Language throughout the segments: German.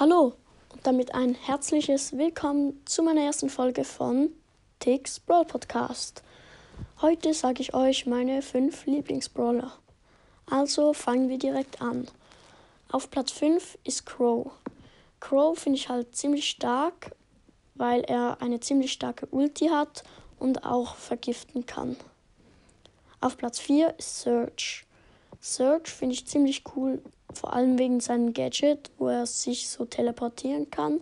Hallo und damit ein herzliches Willkommen zu meiner ersten Folge von Tix Brawl Podcast. Heute sage ich euch meine fünf Lieblingsbrawler. Also fangen wir direkt an. Auf Platz 5 ist Crow. Crow finde ich halt ziemlich stark, weil er eine ziemlich starke Ulti hat und auch vergiften kann. Auf Platz 4 ist Surge. Surge finde ich ziemlich cool, vor allem wegen seinem Gadget, wo er sich so teleportieren kann.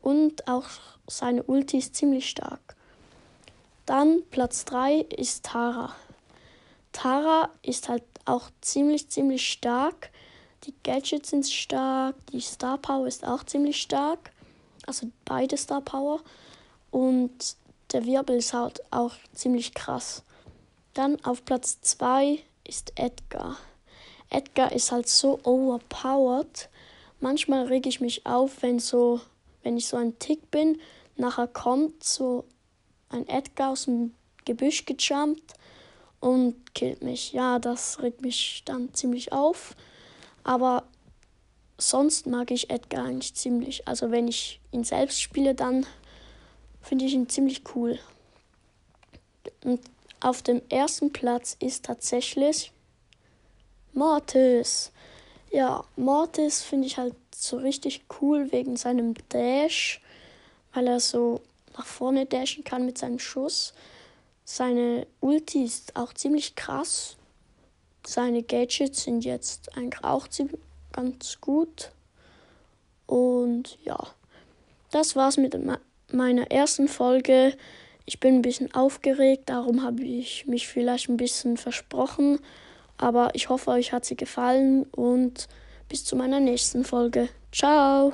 Und auch seine Ulti ist ziemlich stark. Dann Platz 3 ist Tara. Tara ist halt auch ziemlich, ziemlich stark. Die Gadgets sind stark, die Star Power ist auch ziemlich stark. Also beide Star Power. Und der Wirbel ist halt auch ziemlich krass. Dann auf Platz 2 ist Edgar. Edgar ist halt so overpowered. Manchmal rege ich mich auf, wenn so, wenn ich so ein Tick bin. Nachher kommt so ein Edgar aus dem Gebüsch gejumpt und killt mich. Ja, das regt mich dann ziemlich auf. Aber sonst mag ich Edgar eigentlich ziemlich. Also wenn ich ihn selbst spiele, dann finde ich ihn ziemlich cool. Und auf dem ersten Platz ist tatsächlich Mortis. Ja, Mortis finde ich halt so richtig cool wegen seinem Dash, weil er so nach vorne dashen kann mit seinem Schuss. Seine Ulti ist auch ziemlich krass. Seine Gadgets sind jetzt eigentlich auch ganz gut. Und ja, das war's mit meiner ersten Folge. Ich bin ein bisschen aufgeregt, darum habe ich mich vielleicht ein bisschen versprochen. Aber ich hoffe, euch hat sie gefallen und bis zu meiner nächsten Folge. Ciao!